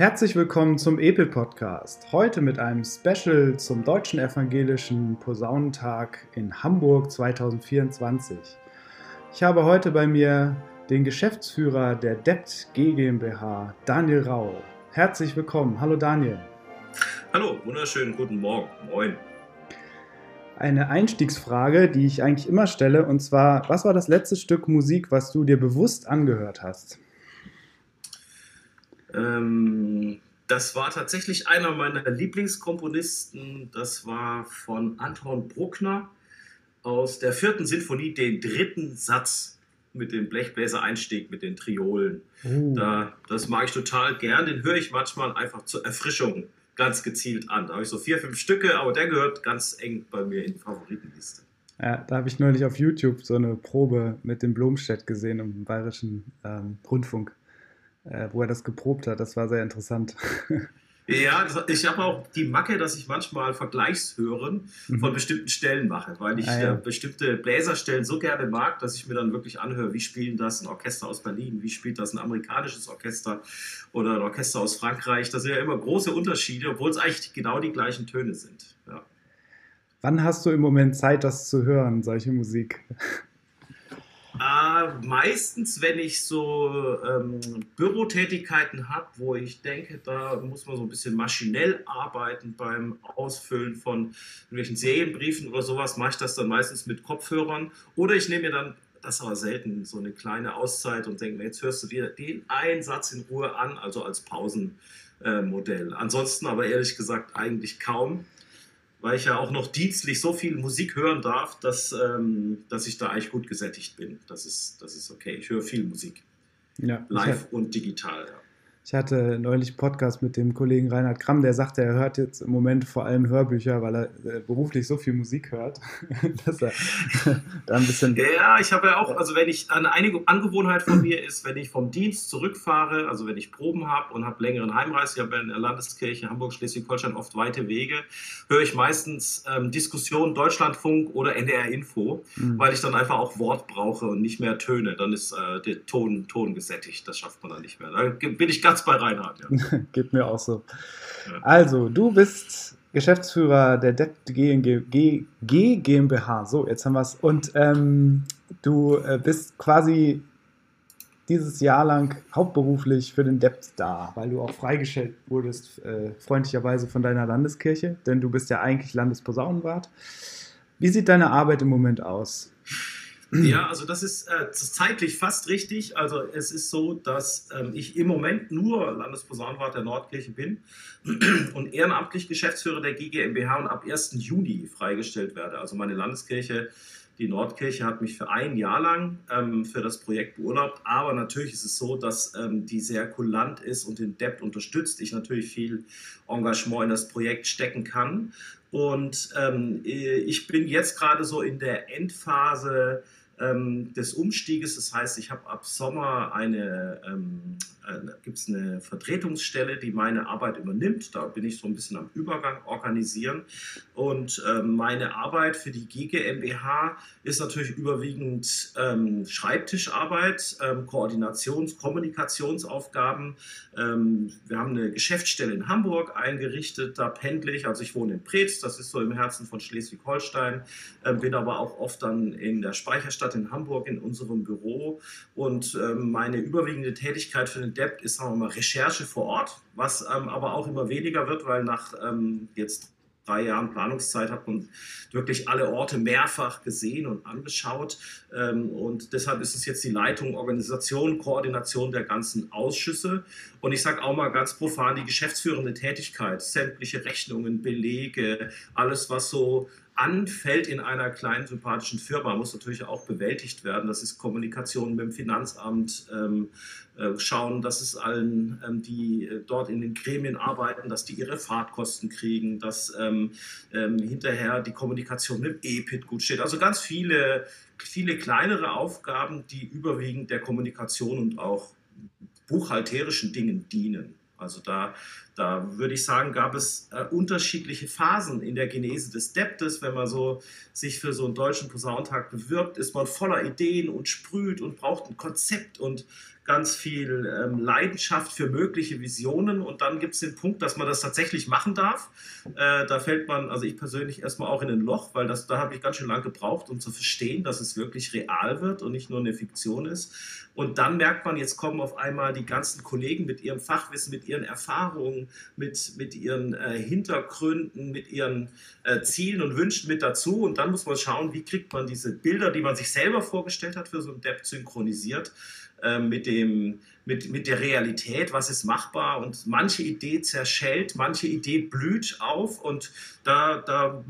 Herzlich willkommen zum Epel Podcast. Heute mit einem Special zum Deutschen Evangelischen Posaunentag in Hamburg 2024. Ich habe heute bei mir den Geschäftsführer der DEPT GmbH, Daniel Rau. Herzlich willkommen. Hallo Daniel. Hallo, wunderschönen guten Morgen. Moin. Eine Einstiegsfrage, die ich eigentlich immer stelle, und zwar, was war das letzte Stück Musik, was du dir bewusst angehört hast? Ähm, das war tatsächlich einer meiner Lieblingskomponisten. Das war von Anton Bruckner aus der vierten Sinfonie, den dritten Satz mit dem Blechbläser-Einstieg, mit den Triolen. Uh. Da, das mag ich total gern. Den höre ich manchmal einfach zur Erfrischung ganz gezielt an. Da habe ich so vier, fünf Stücke, aber der gehört ganz eng bei mir in die Favoritenliste. Ja, da habe ich neulich auf YouTube so eine Probe mit dem Blomstedt gesehen im Bayerischen ähm, Rundfunk wo er das geprobt hat. Das war sehr interessant. Ja, ich habe auch die Macke, dass ich manchmal Vergleichshören mhm. von bestimmten Stellen mache, weil ich ah, ja. bestimmte Bläserstellen so gerne mag, dass ich mir dann wirklich anhöre, wie spielen das ein Orchester aus Berlin, wie spielt das ein amerikanisches Orchester oder ein Orchester aus Frankreich. Das sind ja immer große Unterschiede, obwohl es eigentlich genau die gleichen Töne sind. Ja. Wann hast du im Moment Zeit, das zu hören, solche Musik? Äh, meistens, wenn ich so ähm, Bürotätigkeiten habe, wo ich denke, da muss man so ein bisschen maschinell arbeiten beim Ausfüllen von irgendwelchen Serienbriefen oder sowas, mache ich das dann meistens mit Kopfhörern. Oder ich nehme mir dann, das ist aber selten, so eine kleine Auszeit und denke mir, jetzt hörst du dir den einen Satz in Ruhe an, also als Pausenmodell. Ansonsten aber ehrlich gesagt eigentlich kaum weil ich ja auch noch dienstlich so viel Musik hören darf, dass, ähm, dass ich da eigentlich gut gesättigt bin. Das ist, das ist okay. Ich höre viel Musik. Ja, Live und digital. Ja. Ich hatte neulich einen Podcast mit dem Kollegen Reinhard Kramm, der sagte, er hört jetzt im Moment vor allem Hörbücher, weil er äh, beruflich so viel Musik hört, dass er da ein bisschen. Ja, ich habe ja auch, also wenn ich, eine Angewohnheit von mir ist, wenn ich vom Dienst zurückfahre, also wenn ich Proben habe und habe längeren Heimreise, ich habe in der Landeskirche Hamburg, Schleswig-Holstein oft weite Wege, höre ich meistens ähm, Diskussionen Deutschlandfunk oder NDR Info, mhm. weil ich dann einfach auch Wort brauche und nicht mehr Töne. Dann ist äh, der Ton, Ton gesättigt, das schafft man dann nicht mehr. Da bin ich ganz ganz bei Reinhard. Ja. Geht mir auch so. Ja. Also, du bist Geschäftsführer der Debt G, GmbH. So, jetzt haben wir es. Und ähm, du äh, bist quasi dieses Jahr lang hauptberuflich für den Debt da, weil du auch freigestellt wurdest, äh, freundlicherweise von deiner Landeskirche, denn du bist ja eigentlich Landesposaunenwart. Wie sieht deine Arbeit im Moment aus? Ja, also das ist äh, zeitlich fast richtig. Also es ist so, dass ähm, ich im Moment nur Landesposaunenwart der Nordkirche bin und ehrenamtlich Geschäftsführer der GGMBH und ab 1. Juni freigestellt werde. Also meine Landeskirche, die Nordkirche, hat mich für ein Jahr lang ähm, für das Projekt beurlaubt. Aber natürlich ist es so, dass ähm, die sehr kulant ist und den Debt unterstützt. Ich natürlich viel Engagement in das Projekt stecken kann. Und ähm, ich bin jetzt gerade so in der Endphase ähm, des Umstieges. Das heißt, ich habe ab Sommer eine, ähm, äh, gibt es eine Vertretungsstelle, die meine Arbeit übernimmt. Da bin ich so ein bisschen am Übergang organisieren. Und ähm, meine Arbeit für die GGMBH ist natürlich überwiegend ähm, Schreibtischarbeit, ähm, Koordinations-, Kommunikationsaufgaben. Wir haben eine Geschäftsstelle in Hamburg eingerichtet, da pendle ich. Also ich wohne in Preetz, das ist so im Herzen von Schleswig-Holstein, äh, bin aber auch oft dann in der Speicherstadt in Hamburg in unserem Büro. Und meine überwiegende Tätigkeit für DEP ist, sagen wir Recherche vor Ort, was ähm, aber auch immer weniger wird, weil nach ähm, jetzt drei Jahren Planungszeit hat man wirklich alle Orte mehrfach gesehen und angeschaut. Ähm, und deshalb ist es jetzt die Leitung, Organisation, Koordination der ganzen Ausschüsse. Und ich sage auch mal ganz profan die geschäftsführende Tätigkeit, sämtliche Rechnungen, Belege, alles, was so anfällt in einer kleinen sympathischen Firma, muss natürlich auch bewältigt werden. Das ist Kommunikation mit dem Finanzamt, ähm, äh, schauen, dass es allen, ähm, die äh, dort in den Gremien arbeiten, dass die ihre Fahrtkosten kriegen, dass ähm, ähm hinterher die Kommunikation mit dem EPIT gut steht. Also ganz viele, viele kleinere Aufgaben, die überwiegend der Kommunikation und auch buchhalterischen Dingen dienen. Also da, da würde ich sagen, gab es äh, unterschiedliche Phasen in der Genese des Deptes. Wenn man so sich für so einen deutschen Posauntag bewirbt, ist man voller Ideen und sprüht und braucht ein Konzept und ganz viel ähm, Leidenschaft für mögliche Visionen und dann gibt es den Punkt, dass man das tatsächlich machen darf. Äh, da fällt man, also ich persönlich erstmal auch in ein Loch, weil das, da habe ich ganz schön lange gebraucht, um zu verstehen, dass es wirklich real wird und nicht nur eine Fiktion ist. Und dann merkt man, jetzt kommen auf einmal die ganzen Kollegen mit ihrem Fachwissen, mit ihren Erfahrungen, mit, mit ihren äh, Hintergründen, mit ihren äh, Zielen und Wünschen mit dazu. Und dann muss man schauen, wie kriegt man diese Bilder, die man sich selber vorgestellt hat, für so ein Depp synchronisiert mit, dem, mit, mit der Realität, was ist machbar. Und manche Idee zerschellt, manche Idee blüht auf und da, da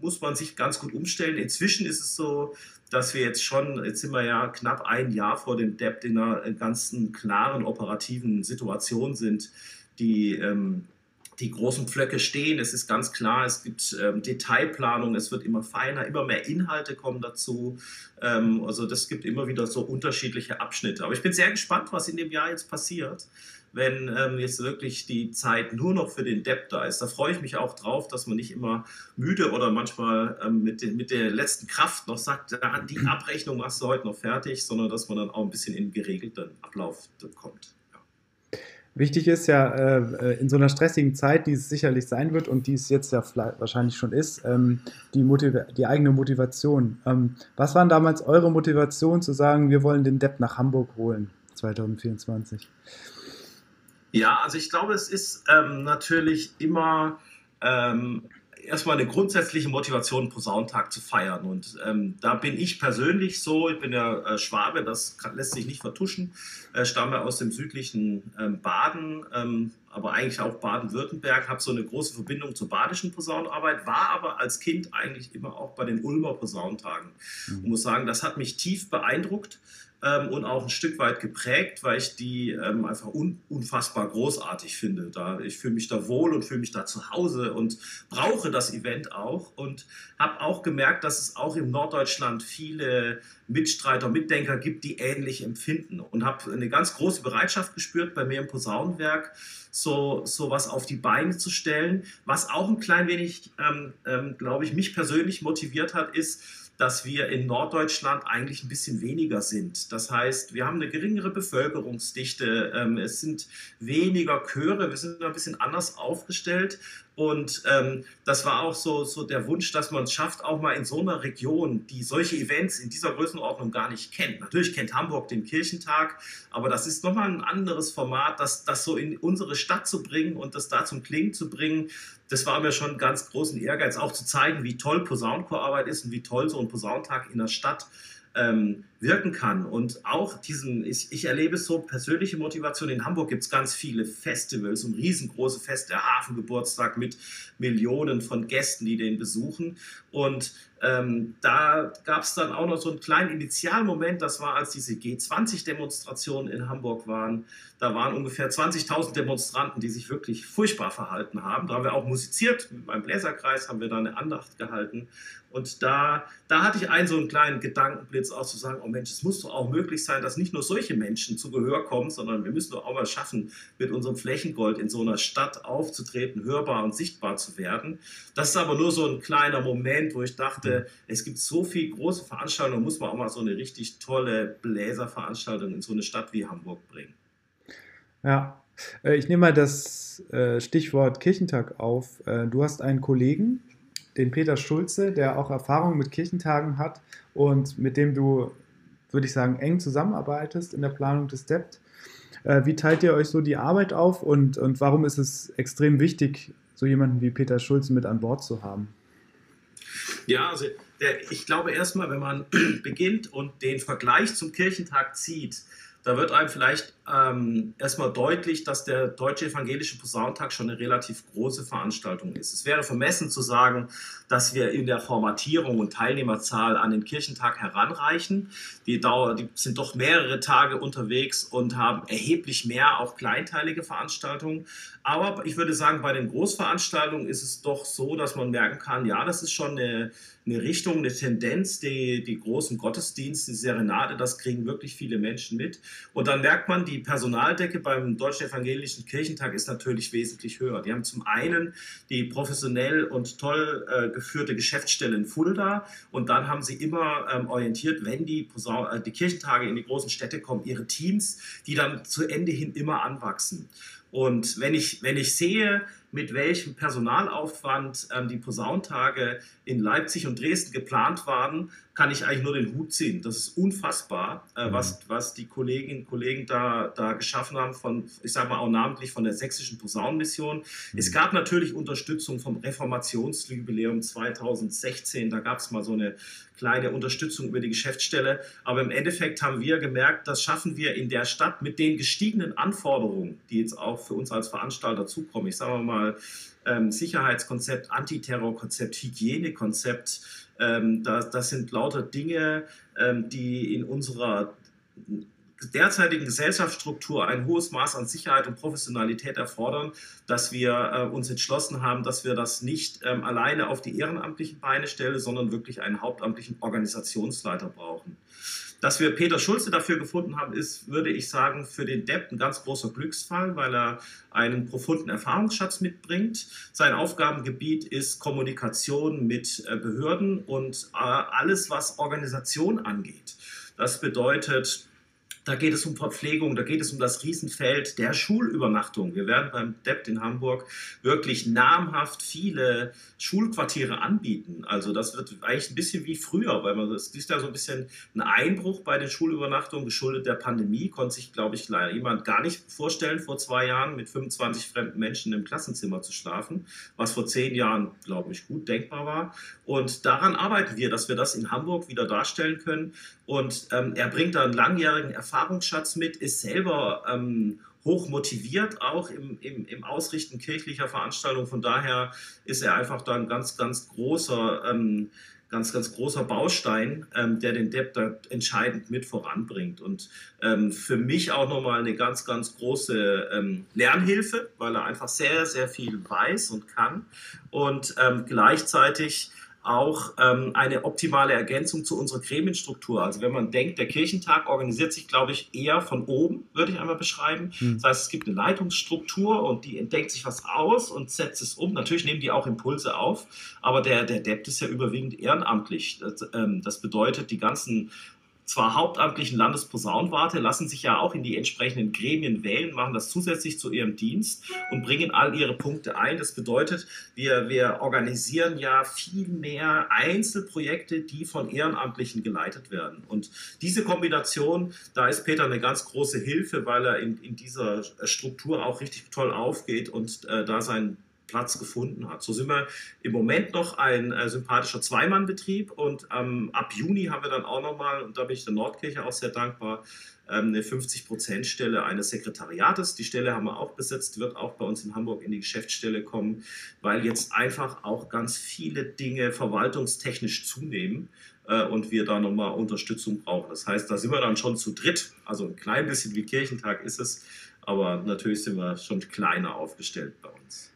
muss man sich ganz gut umstellen. Inzwischen ist es so, dass wir jetzt schon, jetzt sind wir ja knapp ein Jahr vor dem Debt in einer ganzen klaren operativen Situation sind, die ähm, die großen Pflöcke stehen. Es ist ganz klar, es gibt ähm, Detailplanung, es wird immer feiner, immer mehr Inhalte kommen dazu. Ähm, also das gibt immer wieder so unterschiedliche Abschnitte. Aber ich bin sehr gespannt, was in dem Jahr jetzt passiert, wenn ähm, jetzt wirklich die Zeit nur noch für den Depp da ist. Da freue ich mich auch drauf, dass man nicht immer müde oder manchmal ähm, mit, de mit der letzten Kraft noch sagt, ja, die Abrechnung machst du heute noch fertig, sondern dass man dann auch ein bisschen in geregelten Ablauf kommt. Wichtig ist ja äh, in so einer stressigen Zeit, die es sicherlich sein wird und die es jetzt ja wahrscheinlich schon ist, ähm, die, die, eigene Motivation. Ähm, was waren damals eure Motivation zu sagen, wir wollen den Depp nach Hamburg holen 2024? Ja, also ich glaube, es ist ähm, natürlich immer ähm, erstmal eine grundsätzliche Motivation, Posaunentag zu feiern. Und ähm, da bin ich persönlich so, ich bin ja äh, Schwabe, das kann, lässt sich nicht vertuschen, äh, stamme aus dem südlichen ähm, Baden, ähm, aber eigentlich auch Baden-Württemberg, habe so eine große Verbindung zur badischen Posaunenarbeit, war aber als Kind eigentlich immer auch bei den Ulmer Posaunentagen. Mhm. Und muss sagen, das hat mich tief beeindruckt ähm, und auch ein Stück weit geprägt, weil ich die ähm, einfach un unfassbar großartig finde. Da, ich fühle mich da wohl und fühle mich da zu Hause und brauche das Event auch und habe auch gemerkt, dass es auch im Norddeutschland viele Mitstreiter, Mitdenker gibt, die ähnlich empfinden und habe eine ganz große Bereitschaft gespürt bei mir im Posaunenwerk, so, so was auf die Beine zu stellen. Was auch ein klein wenig, ähm, ähm, glaube ich, mich persönlich motiviert hat, ist, dass wir in Norddeutschland eigentlich ein bisschen weniger sind. Das heißt, wir haben eine geringere Bevölkerungsdichte, ähm, es sind weniger Chöre, wir sind ein bisschen anders aufgestellt und ähm, das war auch so, so der Wunsch, dass man es schafft, auch mal in so einer Region, die solche Events in dieser Größenordnung gar nicht kennt. Natürlich kennt Hamburg den Kirchentag, aber das ist nochmal ein anderes Format, das, das so in unsere Stadt zu bringen und das da zum Klingen zu bringen. Das war mir schon ganz großen Ehrgeiz, auch zu zeigen, wie toll Posaunenchorarbeit ist und wie toll so ein Posaunentag in der Statt ähm, wirken kann. Und auch diesen, ich, ich erlebe so persönliche Motivation. In Hamburg gibt es ganz viele Festivals und riesengroße Feste, Hafengeburtstag mit Millionen von Gästen, die den besuchen. Und ähm, da gab es dann auch noch so einen kleinen Initialmoment, das war, als diese G20-Demonstrationen in Hamburg waren. Da waren ungefähr 20.000 Demonstranten, die sich wirklich furchtbar verhalten haben. Da haben wir auch musiziert, mit meinem Bläserkreis haben wir da eine Andacht gehalten. Und da, da hatte ich einen so einen kleinen Gedankenblitz auch zu sagen, oh Mensch, es muss doch auch möglich sein, dass nicht nur solche Menschen zu Gehör kommen, sondern wir müssen doch auch mal schaffen, mit unserem Flächengold in so einer Stadt aufzutreten, hörbar und sichtbar zu werden. Das ist aber nur so ein kleiner Moment, wo ich dachte, es gibt so viele große Veranstaltungen, muss man auch mal so eine richtig tolle Bläserveranstaltung in so eine Stadt wie Hamburg bringen. Ja, äh, ich nehme mal das äh, Stichwort Kirchentag auf. Äh, du hast einen Kollegen, den Peter Schulze, der auch Erfahrung mit Kirchentagen hat und mit dem du, würde ich sagen, eng zusammenarbeitest in der Planung des DEPT. Wie teilt ihr euch so die Arbeit auf und, und warum ist es extrem wichtig, so jemanden wie Peter Schulze mit an Bord zu haben? Ja, also der, ich glaube erstmal, wenn man beginnt und den Vergleich zum Kirchentag zieht, da wird einem vielleicht ähm, erstmal deutlich, dass der Deutsche Evangelische Posaunentag schon eine relativ große Veranstaltung ist. Es wäre vermessen zu sagen, dass wir in der Formatierung und Teilnehmerzahl an den Kirchentag heranreichen. Die, Dauer, die sind doch mehrere Tage unterwegs und haben erheblich mehr auch kleinteilige Veranstaltungen. Aber ich würde sagen, bei den Großveranstaltungen ist es doch so, dass man merken kann, ja, das ist schon eine eine Richtung, eine Tendenz, die, die großen Gottesdienste, die Serenade, das kriegen wirklich viele Menschen mit. Und dann merkt man, die Personaldecke beim Deutschen Evangelischen Kirchentag ist natürlich wesentlich höher. Die haben zum einen die professionell und toll äh, geführte Geschäftsstelle in Fulda und dann haben sie immer ähm, orientiert, wenn die, äh, die Kirchentage in die großen Städte kommen, ihre Teams, die dann zu Ende hin immer anwachsen. Und wenn ich, wenn ich sehe, mit welchem Personalaufwand ähm, die Posauntage in Leipzig und Dresden geplant waren, kann ich eigentlich nur den Hut ziehen. Das ist unfassbar, äh, mhm. was, was die Kolleginnen und Kollegen da, da geschaffen haben, von, ich sage mal auch namentlich von der sächsischen Posaunenmission. Mhm. Es gab natürlich Unterstützung vom Reformationsjubiläum 2016. Da gab es mal so eine kleine Unterstützung über die Geschäftsstelle. Aber im Endeffekt haben wir gemerkt, das schaffen wir in der Stadt mit den gestiegenen Anforderungen, die jetzt auch für uns als Veranstalter zukommen. Ich sage mal, ähm, Sicherheitskonzept, Antiterrorkonzept, Hygienekonzept. Ähm, das, das sind lauter Dinge, ähm, die in unserer derzeitigen Gesellschaftsstruktur ein hohes Maß an Sicherheit und Professionalität erfordern, dass wir äh, uns entschlossen haben, dass wir das nicht ähm, alleine auf die ehrenamtlichen Beine stellen, sondern wirklich einen hauptamtlichen Organisationsleiter brauchen. Dass wir Peter Schulze dafür gefunden haben, ist, würde ich sagen, für den Depp ein ganz großer Glücksfall, weil er einen profunden Erfahrungsschatz mitbringt. Sein Aufgabengebiet ist Kommunikation mit äh, Behörden und äh, alles, was Organisation angeht. Das bedeutet, da geht es um Verpflegung, da geht es um das Riesenfeld der Schulübernachtung. Wir werden beim DEPT in Hamburg wirklich namhaft viele Schulquartiere anbieten. Also das wird eigentlich ein bisschen wie früher, weil man es ist ja so ein bisschen ein Einbruch bei den Schulübernachtungen geschuldet der Pandemie. Konnte sich, glaube ich, jemand gar nicht vorstellen, vor zwei Jahren mit 25 fremden Menschen im Klassenzimmer zu schlafen, was vor zehn Jahren, glaube ich, gut denkbar war. Und daran arbeiten wir, dass wir das in Hamburg wieder darstellen können. Und ähm, er bringt da einen langjährigen Erfahrungsschatz mit, ist selber ähm, hoch motiviert, auch im, im, im, Ausrichten kirchlicher Veranstaltungen. Von daher ist er einfach da ein ganz, ganz großer, ähm, ganz, ganz großer Baustein, ähm, der den Depp da entscheidend mit voranbringt. Und ähm, für mich auch nochmal eine ganz, ganz große ähm, Lernhilfe, weil er einfach sehr, sehr viel weiß und kann. Und ähm, gleichzeitig auch ähm, eine optimale Ergänzung zu unserer Gremienstruktur. Also wenn man denkt, der Kirchentag organisiert sich, glaube ich, eher von oben, würde ich einmal beschreiben. Mhm. Das heißt, es gibt eine Leitungsstruktur und die entdeckt sich was aus und setzt es um. Natürlich nehmen die auch Impulse auf, aber der, der Debt ist ja überwiegend ehrenamtlich. Das, ähm, das bedeutet, die ganzen zwar hauptamtlichen Landesposaunwarte, lassen sich ja auch in die entsprechenden Gremien wählen, machen das zusätzlich zu ihrem Dienst und bringen all ihre Punkte ein. Das bedeutet, wir, wir organisieren ja viel mehr Einzelprojekte, die von Ehrenamtlichen geleitet werden. Und diese Kombination, da ist Peter eine ganz große Hilfe, weil er in, in dieser Struktur auch richtig toll aufgeht und äh, da sein Platz gefunden hat. So sind wir im Moment noch ein äh, sympathischer Zweimannbetrieb und ähm, ab Juni haben wir dann auch nochmal, und da bin ich der Nordkirche auch sehr dankbar, ähm, eine 50-Prozent-Stelle eines Sekretariates. Die Stelle haben wir auch besetzt, wird auch bei uns in Hamburg in die Geschäftsstelle kommen, weil jetzt einfach auch ganz viele Dinge verwaltungstechnisch zunehmen äh, und wir da nochmal Unterstützung brauchen. Das heißt, da sind wir dann schon zu dritt. Also ein klein bisschen wie Kirchentag ist es, aber natürlich sind wir schon kleiner aufgestellt bei uns.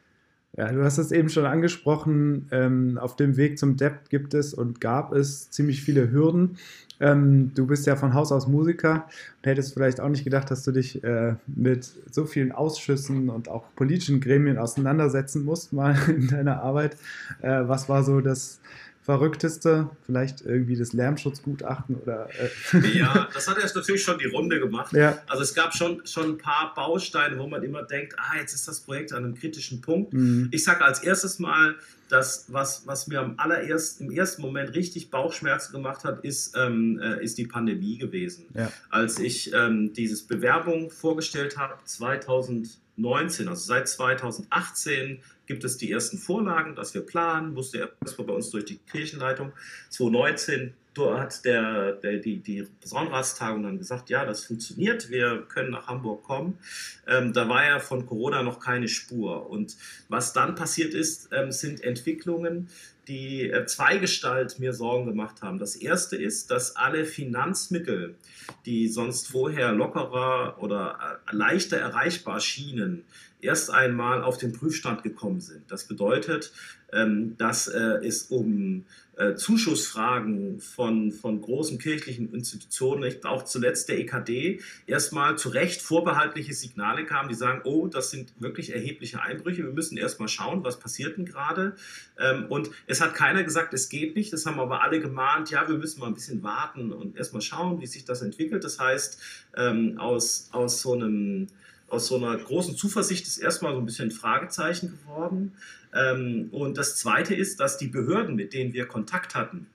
Ja, du hast es eben schon angesprochen. Ähm, auf dem Weg zum Debt gibt es und gab es ziemlich viele Hürden. Ähm, du bist ja von Haus aus Musiker und hättest vielleicht auch nicht gedacht, dass du dich äh, mit so vielen Ausschüssen und auch politischen Gremien auseinandersetzen musst, mal in deiner Arbeit. Äh, was war so das Verrückteste? Vielleicht irgendwie das Lärmschutzgutachten oder. Äh ja, das hat erst natürlich schon die Runde gemacht. Ja. Also es gab schon, schon ein paar Bausteine, wo man immer denkt, ah, jetzt ist das Projekt an einem kritischen Punkt. Mhm. Ich sage als erstes mal, das, was, was mir am allerersten, im ersten Moment richtig Bauchschmerzen gemacht hat, ist, ähm, äh, ist die Pandemie gewesen. Ja. Als ich ähm, dieses Bewerbung vorgestellt habe, 2019, also seit 2018 gibt es die ersten Vorlagen, dass wir planen, musste erstmal bei uns durch die Kirchenleitung. 2019 hat der, der, die, die Frauenratstagung dann gesagt, ja, das funktioniert, wir können nach Hamburg kommen. Ähm, da war ja von Corona noch keine Spur. Und was dann passiert ist, ähm, sind Entwicklungen, die äh, Zweigestalt mir Sorgen gemacht haben. Das erste ist, dass alle Finanzmittel, die sonst vorher lockerer oder äh, leichter erreichbar schienen, erst einmal auf den Prüfstand gekommen sind. Das bedeutet, ähm, dass äh, es um äh, Zuschussfragen von, von großen kirchlichen Institutionen, auch zuletzt der EKD, erstmal zu Recht vorbehaltliche Signale kamen, die sagen, oh, das sind wirklich erhebliche Einbrüche, wir müssen erstmal schauen, was passiert denn gerade. Ähm, und es hat keiner gesagt, es geht nicht, das haben aber alle gemahnt, ja, wir müssen mal ein bisschen warten und erstmal schauen, wie sich das entwickelt. Das heißt, ähm, aus, aus so einem aus so einer großen Zuversicht ist erstmal so ein bisschen ein Fragezeichen geworden. Ähm, und das Zweite ist, dass die Behörden, mit denen wir Kontakt hatten,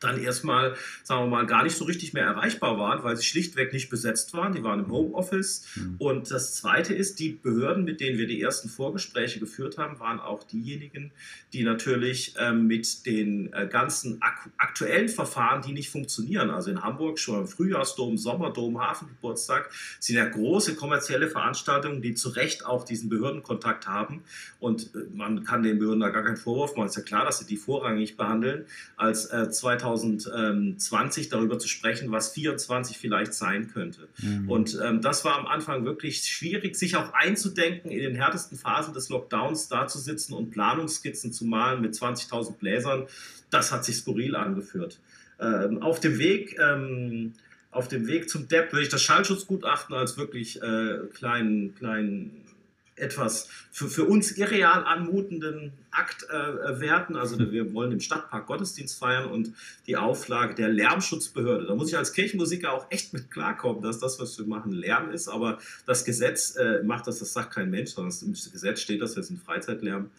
dann erstmal, sagen wir mal, gar nicht so richtig mehr erreichbar waren, weil sie schlichtweg nicht besetzt waren. Die waren im Homeoffice. Mhm. Und das Zweite ist, die Behörden, mit denen wir die ersten Vorgespräche geführt haben, waren auch diejenigen, die natürlich ähm, mit den äh, ganzen ak aktuellen Verfahren, die nicht funktionieren, also in Hamburg schon im Frühjahrsdom, Sommerdom, Hafengeburtstag, sind ja große kommerzielle Veranstaltungen, die zu Recht auch diesen Behördenkontakt haben. Und äh, man kann den Behörden da gar keinen Vorwurf machen. Es ist ja klar, dass sie die vorrangig behandeln als äh, 2000 2020 darüber zu sprechen, was 24 vielleicht sein könnte. Mhm. Und ähm, das war am Anfang wirklich schwierig, sich auch einzudenken, in den härtesten Phasen des Lockdowns da zu sitzen und Planungsskizzen zu malen mit 20.000 Bläsern. Das hat sich skurril angeführt. Ähm, auf dem Weg ähm, auf dem Weg zum Depp würde ich das Schallschutzgutachten als wirklich äh, kleinen, kleinen etwas für, für uns irreal anmutenden Akt äh, werten. Also wir wollen im Stadtpark Gottesdienst feiern und die Auflage der Lärmschutzbehörde. Da muss ich als Kirchenmusiker auch echt mit klarkommen, dass das, was wir machen, Lärm ist. Aber das Gesetz äh, macht das, das sagt kein Mensch, sondern im Gesetz steht das jetzt in Freizeitlärm.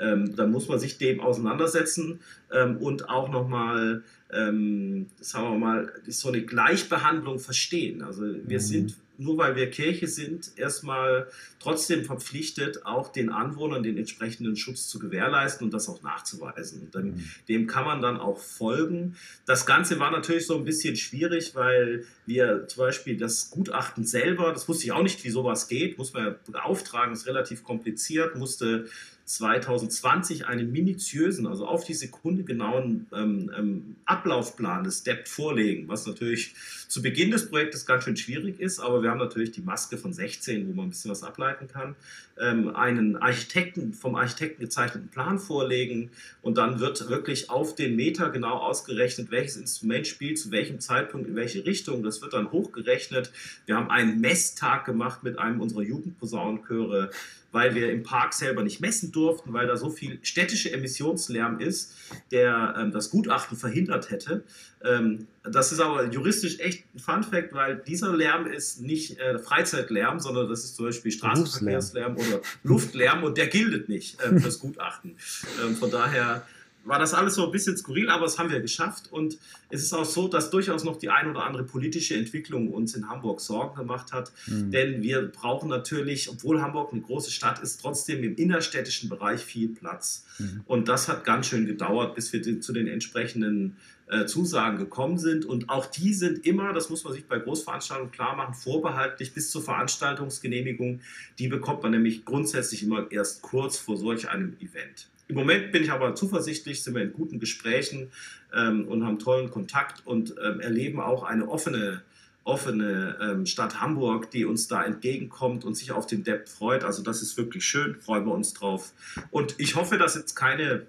Ähm, dann muss man sich dem auseinandersetzen ähm, und auch nochmal, ähm, sagen wir mal, so eine Gleichbehandlung verstehen. Also wir mhm. sind nur weil wir Kirche sind, erstmal trotzdem verpflichtet, auch den Anwohnern den entsprechenden Schutz zu gewährleisten und das auch nachzuweisen. Und dann, mhm. dem kann man dann auch folgen. Das Ganze war natürlich so ein bisschen schwierig, weil wir zum Beispiel das Gutachten selber, das wusste ich auch nicht, wie sowas geht, muss man ja beauftragen, ist relativ kompliziert, musste 2020 einen minutiösen, also auf die Sekunde genauen ähm, ähm, Ablaufplan des DEPT vorlegen, was natürlich zu Beginn des Projektes ganz schön schwierig ist, aber wir haben natürlich die Maske von 16, wo man ein bisschen was ableiten kann, ähm, einen Architekten, vom Architekten gezeichneten Plan vorlegen und dann wird wirklich auf den Meter genau ausgerechnet, welches Instrument spielt, zu welchem Zeitpunkt, in welche Richtung. Das wird dann hochgerechnet. Wir haben einen Messtag gemacht mit einem unserer Jugendposaunenchöre weil wir im Park selber nicht messen durften, weil da so viel städtische Emissionslärm ist, der ähm, das Gutachten verhindert hätte. Ähm, das ist aber juristisch echt ein Fun-Fact, weil dieser Lärm ist nicht äh, Freizeitlärm, sondern das ist zum Beispiel Straßenverkehrslärm oder Luftlärm und der gilt nicht äh, fürs Gutachten. Ähm, von daher war das alles so ein bisschen skurril, aber das haben wir geschafft. Und es ist auch so, dass durchaus noch die ein oder andere politische Entwicklung uns in Hamburg Sorgen gemacht hat. Mhm. Denn wir brauchen natürlich, obwohl Hamburg eine große Stadt ist, trotzdem im innerstädtischen Bereich viel Platz. Mhm. Und das hat ganz schön gedauert, bis wir zu den entsprechenden äh, Zusagen gekommen sind. Und auch die sind immer, das muss man sich bei Großveranstaltungen klar machen, vorbehaltlich bis zur Veranstaltungsgenehmigung. Die bekommt man nämlich grundsätzlich immer erst kurz vor solch einem Event. Im Moment bin ich aber zuversichtlich, sind wir in guten Gesprächen ähm, und haben tollen Kontakt und ähm, erleben auch eine offene, offene ähm, Stadt Hamburg, die uns da entgegenkommt und sich auf den Depp freut. Also das ist wirklich schön, freuen wir uns drauf. Und ich hoffe, dass jetzt keine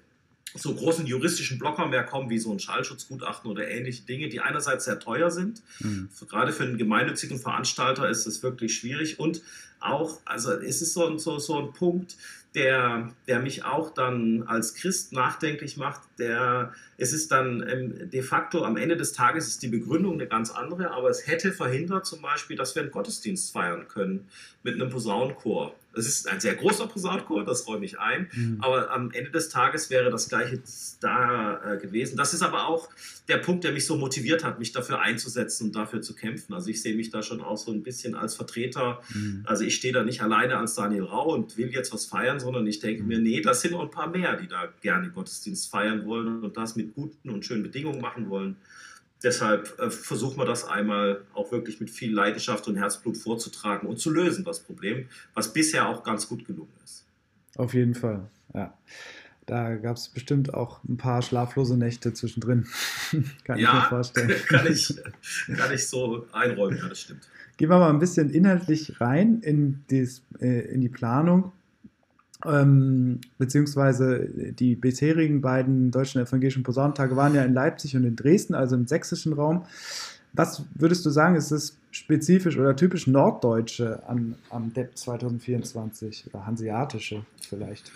so großen juristischen Blocker mehr kommen, wie so ein Schallschutzgutachten oder ähnliche Dinge, die einerseits sehr teuer sind. Mhm. Gerade für einen gemeinnützigen Veranstalter ist es wirklich schwierig und auch, also es ist so, so, so ein Punkt, der, der mich auch dann als Christ nachdenklich macht, der, es ist dann ähm, de facto am Ende des Tages ist die Begründung eine ganz andere, aber es hätte verhindert zum Beispiel, dass wir einen Gottesdienst feiern können mit einem Posaunenchor. Es ist ein sehr großer Posaunenchor, das räume ich ein, mhm. aber am Ende des Tages wäre das Gleiche da äh, gewesen. Das ist aber auch der Punkt, der mich so motiviert hat, mich dafür einzusetzen und dafür zu kämpfen. Also ich sehe mich da schon auch so ein bisschen als Vertreter. Mhm. Also ich stehe da nicht alleine als Daniel Rau und will jetzt was feiern, sondern ich denke mhm. mir, nee, das sind noch ein paar mehr, die da gerne Gottesdienst feiern wollen und das mit guten und schönen Bedingungen machen wollen. Deshalb äh, versuchen wir das einmal auch wirklich mit viel Leidenschaft und Herzblut vorzutragen und zu lösen, das Problem, was bisher auch ganz gut gelungen ist. Auf jeden Fall, ja. da gab es bestimmt auch ein paar schlaflose Nächte zwischendrin. kann ja, ich mir vorstellen. Kann ich, kann ich so einräumen, ja, das stimmt. Gehen wir mal ein bisschen inhaltlich rein in, dies, äh, in die Planung. Ähm, beziehungsweise die bisherigen beiden deutschen evangelischen Posaunentage waren ja in Leipzig und in Dresden, also im sächsischen Raum. Was würdest du sagen, ist es spezifisch oder typisch Norddeutsche an, am DEP 2024 oder Hanseatische vielleicht?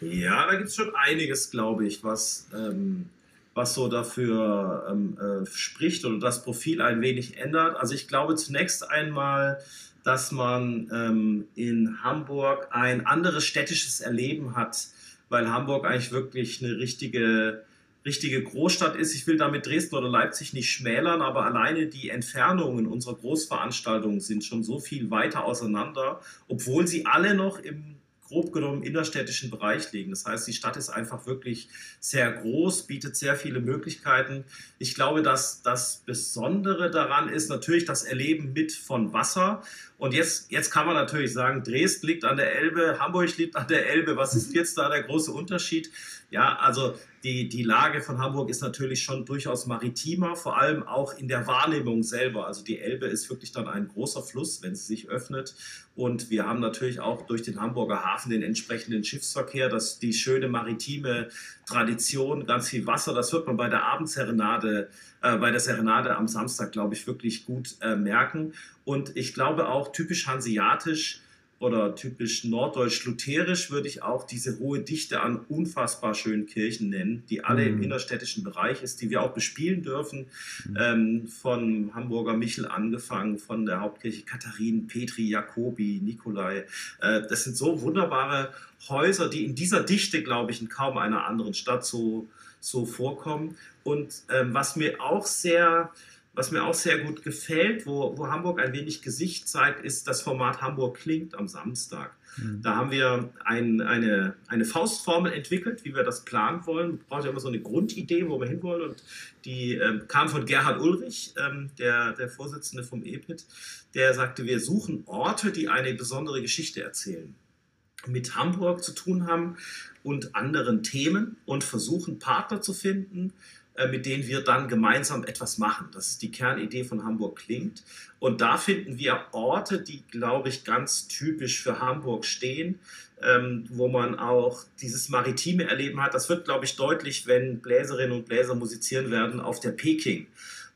Ja, da gibt es schon einiges, glaube ich, was, ähm, was so dafür ähm, äh, spricht oder das Profil ein wenig ändert. Also ich glaube zunächst einmal, dass man ähm, in Hamburg ein anderes städtisches Erleben hat, weil Hamburg eigentlich wirklich eine richtige richtige Großstadt ist. Ich will damit Dresden oder Leipzig nicht schmälern, aber alleine die Entfernungen unserer Großveranstaltungen sind schon so viel weiter auseinander, obwohl sie alle noch im grob genommen innerstädtischen Bereich liegen. Das heißt, die Stadt ist einfach wirklich sehr groß, bietet sehr viele Möglichkeiten. Ich glaube, dass das Besondere daran ist natürlich das Erleben mit von Wasser. Und jetzt, jetzt kann man natürlich sagen, Dresden liegt an der Elbe, Hamburg liegt an der Elbe. Was ist jetzt da der große Unterschied? Ja, also die, die Lage von Hamburg ist natürlich schon durchaus maritimer, vor allem auch in der Wahrnehmung selber. Also die Elbe ist wirklich dann ein großer Fluss, wenn sie sich öffnet. Und wir haben natürlich auch durch den Hamburger Hafen den entsprechenden Schiffsverkehr, das, die schöne maritime Tradition, ganz viel Wasser. Das wird man bei der Abendserenade, äh, bei der Serenade am Samstag, glaube ich, wirklich gut äh, merken. Und ich glaube auch typisch hanseatisch, oder typisch norddeutsch-lutherisch würde ich auch diese hohe Dichte an unfassbar schönen Kirchen nennen, die alle mhm. im innerstädtischen Bereich ist, die wir auch bespielen dürfen. Mhm. Ähm, von Hamburger Michel angefangen, von der Hauptkirche Katharinen, Petri, Jakobi, Nikolai. Äh, das sind so wunderbare Häuser, die in dieser Dichte, glaube ich, in kaum einer anderen Stadt so, so vorkommen. Und ähm, was mir auch sehr was mir auch sehr gut gefällt, wo, wo Hamburg ein wenig Gesicht zeigt, ist das Format Hamburg klingt am Samstag. Mhm. Da haben wir ein, eine, eine Faustformel entwickelt, wie wir das planen wollen. Man braucht ja immer so eine Grundidee, wo wir hinwollen. Und die ähm, kam von Gerhard Ulrich, ähm, der, der Vorsitzende vom EPIT. Der sagte, wir suchen Orte, die eine besondere Geschichte erzählen mit Hamburg zu tun haben und anderen Themen und versuchen Partner zu finden, mit denen wir dann gemeinsam etwas machen. Das ist die Kernidee von Hamburg klingt. Und da finden wir Orte, die, glaube ich, ganz typisch für Hamburg stehen, ähm, wo man auch dieses maritime Erleben hat. Das wird, glaube ich, deutlich, wenn Bläserinnen und Bläser musizieren werden auf der Peking.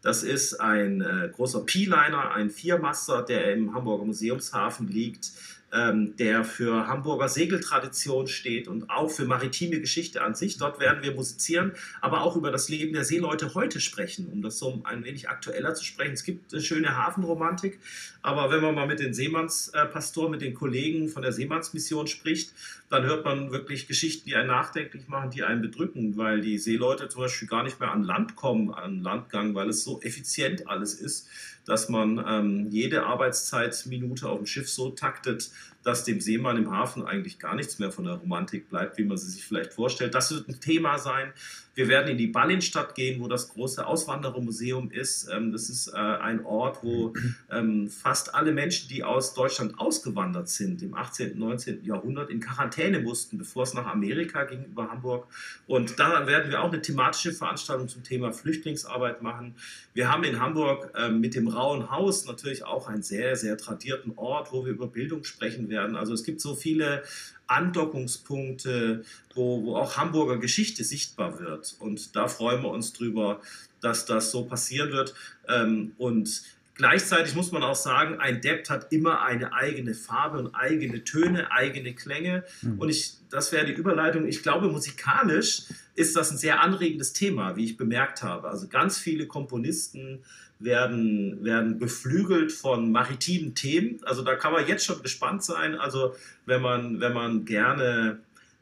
Das ist ein äh, großer P-Liner, ein Viermaster, der im Hamburger Museumshafen liegt ähm, der für Hamburger Segeltradition steht und auch für maritime Geschichte an sich. Dort werden wir musizieren, aber auch über das Leben der Seeleute heute sprechen, um das so ein wenig aktueller zu sprechen. Es gibt eine schöne Hafenromantik, aber wenn man mal mit den Seemannspastoren, mit den Kollegen von der Seemannsmission spricht, dann hört man wirklich Geschichten, die einen nachdenklich machen, die einen bedrücken, weil die Seeleute zum Beispiel gar nicht mehr an Land kommen, an Landgang, weil es so effizient alles ist dass man ähm, jede Arbeitszeitminute auf dem Schiff so taktet, dass dem Seemann im Hafen eigentlich gar nichts mehr von der Romantik bleibt, wie man sie sich vielleicht vorstellt. Das wird ein Thema sein. Wir werden in die Ballinstadt gehen, wo das große Auswanderermuseum ist. Ähm, das ist äh, ein Ort, wo ähm, fast alle Menschen, die aus Deutschland ausgewandert sind, im 18., und 19. Jahrhundert in Quarantäne mussten, bevor es nach Amerika ging über Hamburg. Und da werden wir auch eine thematische Veranstaltung zum Thema Flüchtlingsarbeit machen. Wir haben in Hamburg ähm, mit dem Rauen Haus natürlich auch einen sehr, sehr tradierten Ort, wo wir über Bildung sprechen werden. Also es gibt so viele Andockungspunkte, wo, wo auch Hamburger Geschichte sichtbar wird. Und da freuen wir uns drüber, dass das so passieren wird. Ähm, und Gleichzeitig muss man auch sagen, ein Dept hat immer eine eigene Farbe und eigene Töne, eigene Klänge. Mhm. Und ich, das wäre die Überleitung. Ich glaube, musikalisch ist das ein sehr anregendes Thema, wie ich bemerkt habe. Also ganz viele Komponisten werden, werden beflügelt von maritimen Themen. Also da kann man jetzt schon gespannt sein. Also wenn man, wenn man gerne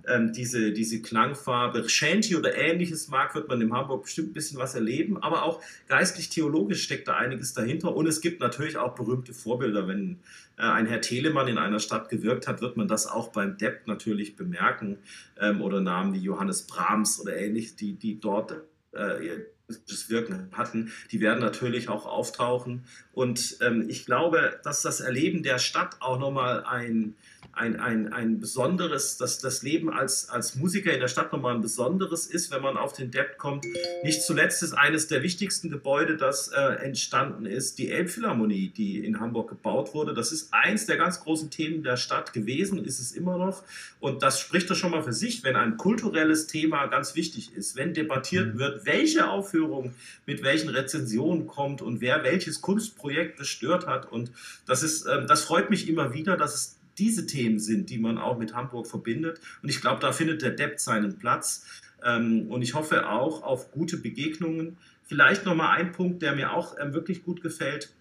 ähm, diese, diese Klangfarbe Shanty oder ähnliches mag, wird man in Hamburg bestimmt ein bisschen was erleben. Aber auch geistlich-theologisch steckt da einiges dahinter. Und es gibt natürlich auch berühmte Vorbilder. Wenn äh, ein Herr Telemann in einer Stadt gewirkt hat, wird man das auch beim Depp natürlich bemerken. Ähm, oder Namen wie Johannes Brahms oder ähnlich, die, die dort äh, das Wirken hatten, die werden natürlich auch auftauchen. Und ähm, ich glaube, dass das Erleben der Stadt auch nochmal ein, ein, ein, ein besonderes, dass das Leben als, als Musiker in der Stadt nochmal ein besonderes ist, wenn man auf den Depp kommt. Nicht zuletzt ist eines der wichtigsten Gebäude, das äh, entstanden ist, die Elbphilharmonie, die in Hamburg gebaut wurde. Das ist eins der ganz großen Themen der Stadt gewesen, ist es immer noch. Und das spricht doch schon mal für sich, wenn ein kulturelles Thema ganz wichtig ist, wenn debattiert mhm. wird, welche Aufführung mit welchen Rezensionen kommt und wer welches Kunstprojekt gestört hat. Und das ist, äh, das freut mich immer wieder, dass es diese Themen sind, die man auch mit Hamburg verbindet. Und ich glaube, da findet der Depp seinen Platz. Ähm, und ich hoffe auch auf gute Begegnungen. Vielleicht nochmal ein Punkt, der mir auch ähm, wirklich gut gefällt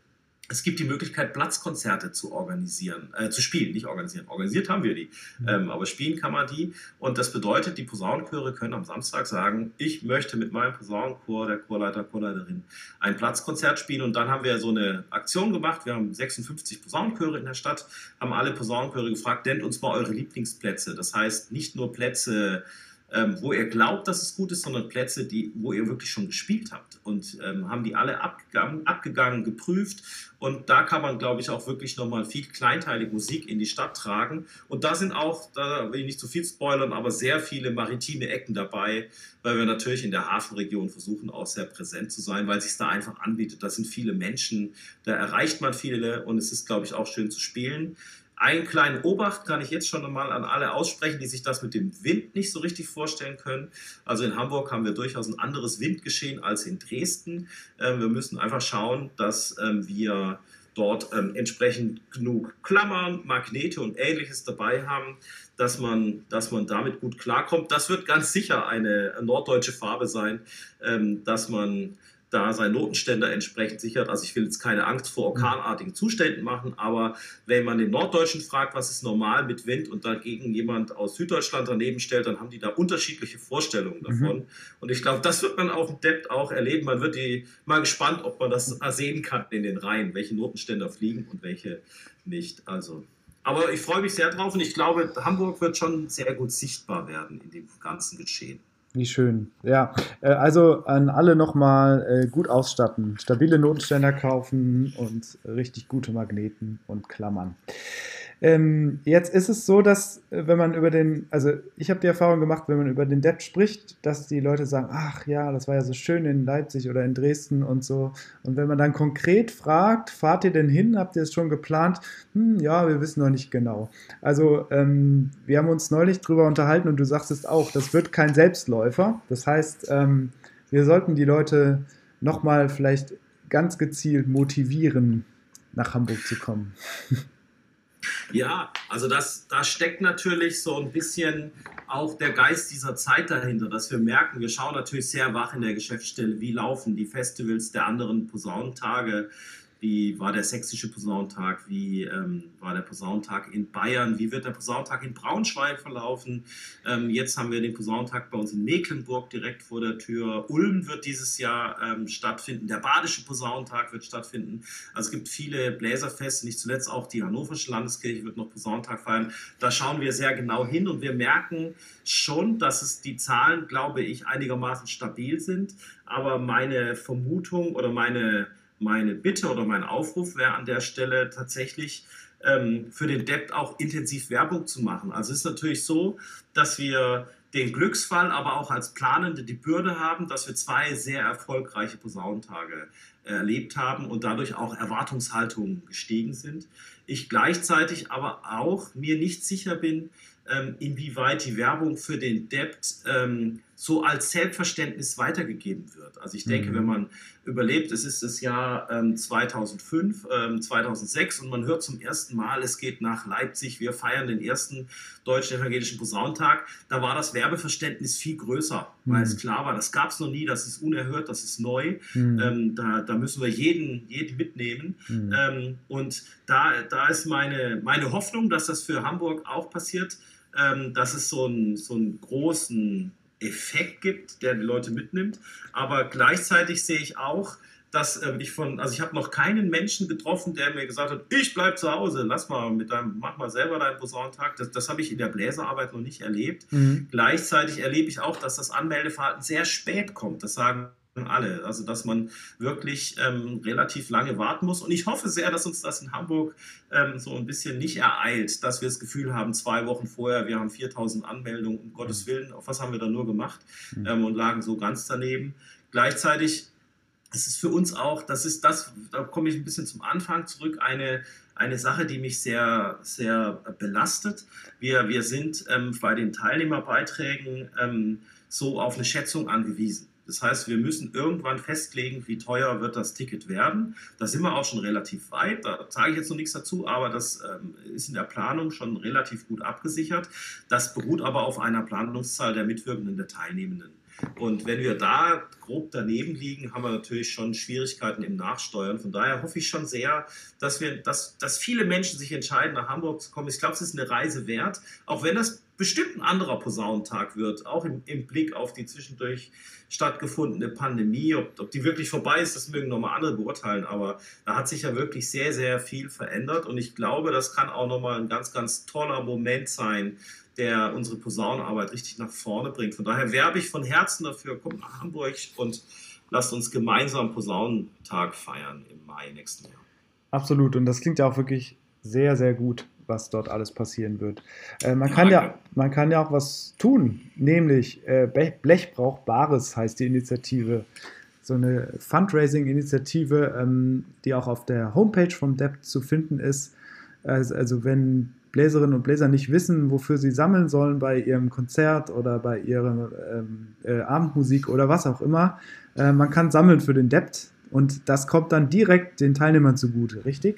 es gibt die Möglichkeit, Platzkonzerte zu organisieren, äh, zu spielen, nicht organisieren. Organisiert haben wir die, mhm. ähm, aber spielen kann man die. Und das bedeutet, die Posaunenchöre können am Samstag sagen, ich möchte mit meinem Posaunenchor, der Chorleiter, Chorleiterin, ein Platzkonzert spielen. Und dann haben wir so eine Aktion gemacht. Wir haben 56 Posaunenchöre in der Stadt, haben alle Posaunenchöre gefragt, nennt uns mal eure Lieblingsplätze. Das heißt, nicht nur Plätze, ähm, wo ihr glaubt, dass es gut ist, sondern Plätze, die, wo ihr wirklich schon gespielt habt. Und ähm, haben die alle abgegangen, abgegangen, geprüft. Und da kann man, glaube ich, auch wirklich nochmal viel kleinteilig Musik in die Stadt tragen. Und da sind auch, da will ich nicht zu viel spoilern, aber sehr viele maritime Ecken dabei, weil wir natürlich in der Hafenregion versuchen, auch sehr präsent zu sein, weil es sich da einfach anbietet. Da sind viele Menschen, da erreicht man viele und es ist, glaube ich, auch schön zu spielen. Einen kleinen Obacht kann ich jetzt schon einmal an alle aussprechen, die sich das mit dem Wind nicht so richtig vorstellen können. Also in Hamburg haben wir durchaus ein anderes Windgeschehen als in Dresden. Ähm, wir müssen einfach schauen, dass ähm, wir dort ähm, entsprechend genug Klammern, Magnete und ähnliches dabei haben, dass man, dass man damit gut klarkommt. Das wird ganz sicher eine norddeutsche Farbe sein, dass man da sein Notenständer entsprechend sichert. Also ich will jetzt keine Angst vor orkanartigen Zuständen machen, aber wenn man den Norddeutschen fragt, was ist normal mit Wind und dagegen jemand aus Süddeutschland daneben stellt, dann haben die da unterschiedliche Vorstellungen mhm. davon. Mhm. Und ich glaube, das wird man auf dem Dept auch erleben. Man wird die mal gespannt, ob man das sehen kann in den Reihen, welche Notenständer fliegen und welche nicht. Also aber ich freue mich sehr drauf und ich glaube, Hamburg wird schon sehr gut sichtbar werden in dem ganzen Geschehen. Wie schön. Ja, äh, also an alle nochmal äh, gut ausstatten, stabile Notenständer kaufen und richtig gute Magneten und Klammern. Ähm, jetzt ist es so, dass äh, wenn man über den, also ich habe die Erfahrung gemacht, wenn man über den Depp spricht, dass die Leute sagen, ach ja, das war ja so schön in Leipzig oder in Dresden und so. Und wenn man dann konkret fragt, fahrt ihr denn hin? Habt ihr es schon geplant? Hm, ja, wir wissen noch nicht genau. Also ähm, wir haben uns neulich drüber unterhalten und du sagst es auch, das wird kein Selbstläufer. Das heißt, ähm, wir sollten die Leute nochmal vielleicht ganz gezielt motivieren, nach Hamburg zu kommen. Ja, also das, da steckt natürlich so ein bisschen auch der Geist dieser Zeit dahinter, dass wir merken, wir schauen natürlich sehr wach in der Geschäftsstelle, wie laufen die Festivals der anderen Posaunentage, wie war der sächsische Posaunentag? Wie ähm, war der Posaunentag in Bayern? Wie wird der Posaunentag in Braunschweig verlaufen? Ähm, jetzt haben wir den Posaunentag bei uns in Mecklenburg direkt vor der Tür. Ulm wird dieses Jahr ähm, stattfinden. Der Badische Posaunentag wird stattfinden. Also es gibt viele Bläserfeste, nicht zuletzt auch die Hannoversche Landeskirche wird noch Posaunentag feiern. Da schauen wir sehr genau hin und wir merken schon, dass es die Zahlen, glaube ich, einigermaßen stabil sind. Aber meine Vermutung oder meine meine Bitte oder mein Aufruf wäre an der Stelle tatsächlich ähm, für den Debt auch intensiv Werbung zu machen. Also es ist natürlich so, dass wir den Glücksfall, aber auch als Planende die Bürde haben, dass wir zwei sehr erfolgreiche Posaunentage erlebt haben und dadurch auch Erwartungshaltungen gestiegen sind. Ich gleichzeitig aber auch mir nicht sicher bin, ähm, inwieweit die Werbung für den Debt ähm, so als Selbstverständnis weitergegeben wird. Also ich denke, mhm. wenn man überlebt, es ist das Jahr ähm, 2005, ähm, 2006 und man hört zum ersten Mal, es geht nach Leipzig, wir feiern den ersten deutschen evangelischen Posaunentag, da war das Werbeverständnis viel größer, mhm. weil es klar war, das gab es noch nie, das ist unerhört, das ist neu, mhm. ähm, da, da, müssen wir jeden, jeden mitnehmen. Mhm. Ähm, und da, da ist meine, meine Hoffnung, dass das für Hamburg auch passiert, ähm, dass es so, ein, so einen großen Effekt gibt, der die Leute mitnimmt. Aber gleichzeitig sehe ich auch, dass äh, ich von, also ich habe noch keinen Menschen getroffen, der mir gesagt hat, ich bleibe zu Hause, lass mal mit deinem, mach mal selber deinen Posaunentag. Das, das habe ich in der Bläserarbeit noch nicht erlebt. Mhm. Gleichzeitig erlebe ich auch, dass das Anmeldeverhalten sehr spät kommt. Das sagen alle. Also, dass man wirklich ähm, relativ lange warten muss. Und ich hoffe sehr, dass uns das in Hamburg ähm, so ein bisschen nicht ereilt, dass wir das Gefühl haben, zwei Wochen vorher, wir haben 4000 Anmeldungen, um Gottes mhm. Willen, auf was haben wir da nur gemacht mhm. ähm, und lagen so ganz daneben. Gleichzeitig ist es für uns auch, das ist das, da komme ich ein bisschen zum Anfang zurück, eine, eine Sache, die mich sehr, sehr belastet. Wir, wir sind ähm, bei den Teilnehmerbeiträgen ähm, so auf eine Schätzung angewiesen. Das heißt, wir müssen irgendwann festlegen, wie teuer wird das Ticket werden. Da sind wir auch schon relativ weit. Da sage ich jetzt noch nichts dazu, aber das ähm, ist in der Planung schon relativ gut abgesichert. Das beruht aber auf einer Planungszahl der Mitwirkenden, der Teilnehmenden. Und wenn wir da grob daneben liegen, haben wir natürlich schon Schwierigkeiten im Nachsteuern. Von daher hoffe ich schon sehr, dass, wir, dass, dass viele Menschen sich entscheiden, nach Hamburg zu kommen. Ich glaube, es ist eine Reise wert, auch wenn das bestimmt ein anderer Posaunentag wird, auch im, im Blick auf die zwischendurch stattgefundene Pandemie. Ob, ob die wirklich vorbei ist, das mögen nochmal andere beurteilen, aber da hat sich ja wirklich sehr, sehr viel verändert und ich glaube, das kann auch nochmal ein ganz, ganz toller Moment sein, der unsere Posaunenarbeit richtig nach vorne bringt. Von daher werbe ich von Herzen dafür, kommt nach Hamburg und lasst uns gemeinsam Posaunentag feiern im Mai nächsten Jahr. Absolut und das klingt ja auch wirklich sehr, sehr gut was dort alles passieren wird. Äh, man, kann ja, man kann ja auch was tun, nämlich äh, Blech braucht Bares heißt die Initiative. So eine Fundraising-Initiative, ähm, die auch auf der Homepage vom DEP zu finden ist. Also, also wenn Bläserinnen und Bläser nicht wissen, wofür sie sammeln sollen bei ihrem Konzert oder bei ihrer ähm, äh, Abendmusik oder was auch immer, äh, man kann sammeln für den Debt und das kommt dann direkt den Teilnehmern zugute, richtig?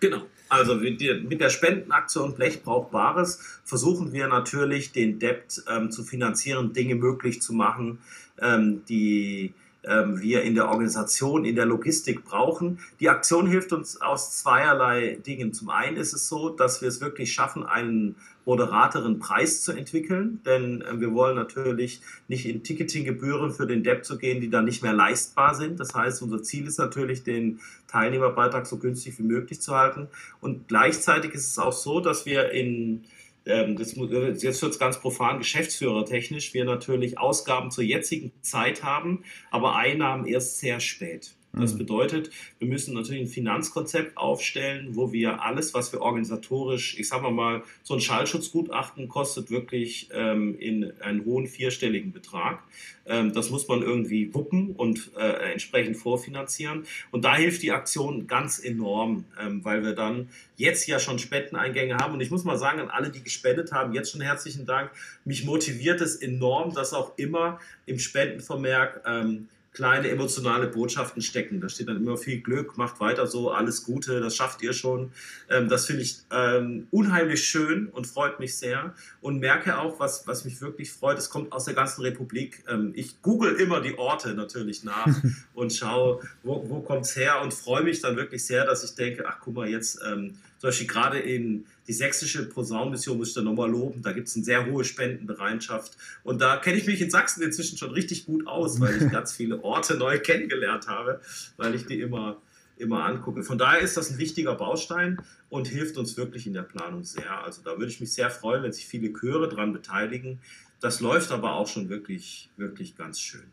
Genau. Also mit der Spendenaktion Blech braucht Bares versuchen wir natürlich, den Debt ähm, zu finanzieren, Dinge möglich zu machen, ähm, die wir in der Organisation, in der Logistik brauchen. Die Aktion hilft uns aus zweierlei Dingen. Zum einen ist es so, dass wir es wirklich schaffen, einen moderateren Preis zu entwickeln, denn äh, wir wollen natürlich nicht in Ticketinggebühren für den Depp zu gehen, die dann nicht mehr leistbar sind. Das heißt, unser Ziel ist natürlich, den Teilnehmerbeitrag so günstig wie möglich zu halten. Und gleichzeitig ist es auch so, dass wir in ähm, das, jetzt wird es ganz profan geschäftsführertechnisch, wir natürlich Ausgaben zur jetzigen Zeit haben, aber Einnahmen erst sehr spät. Das mhm. bedeutet, wir müssen natürlich ein Finanzkonzept aufstellen, wo wir alles, was wir organisatorisch, ich sage mal, so ein Schallschutzgutachten kostet wirklich ähm, in einen hohen vierstelligen Betrag. Ähm, das muss man irgendwie wuppen und äh, entsprechend vorfinanzieren. Und da hilft die Aktion ganz enorm, ähm, weil wir dann jetzt ja schon Spendeneingänge haben. Und ich muss mal sagen, an alle, die gespendet haben, jetzt schon herzlichen Dank. Mich motiviert es enorm, dass auch immer im Spendenvermerk ähm, kleine emotionale Botschaften stecken. Da steht dann immer viel Glück, macht weiter so, alles Gute, das schafft ihr schon. Ähm, das finde ich ähm, unheimlich schön und freut mich sehr und merke auch, was, was mich wirklich freut, es kommt aus der ganzen Republik. Ähm, ich google immer die Orte natürlich nach und schaue, wo, wo kommt es her und freue mich dann wirklich sehr, dass ich denke, ach guck mal, jetzt ähm, zum Beispiel gerade in die sächsische Posaunenmission muss ich da nochmal loben. Da gibt es eine sehr hohe Spendenbereitschaft. Und da kenne ich mich in Sachsen inzwischen schon richtig gut aus, weil ich ganz viele Orte neu kennengelernt habe, weil ich die immer, immer angucke. Von daher ist das ein wichtiger Baustein und hilft uns wirklich in der Planung sehr. Also da würde ich mich sehr freuen, wenn sich viele Chöre daran beteiligen. Das läuft aber auch schon wirklich, wirklich ganz schön.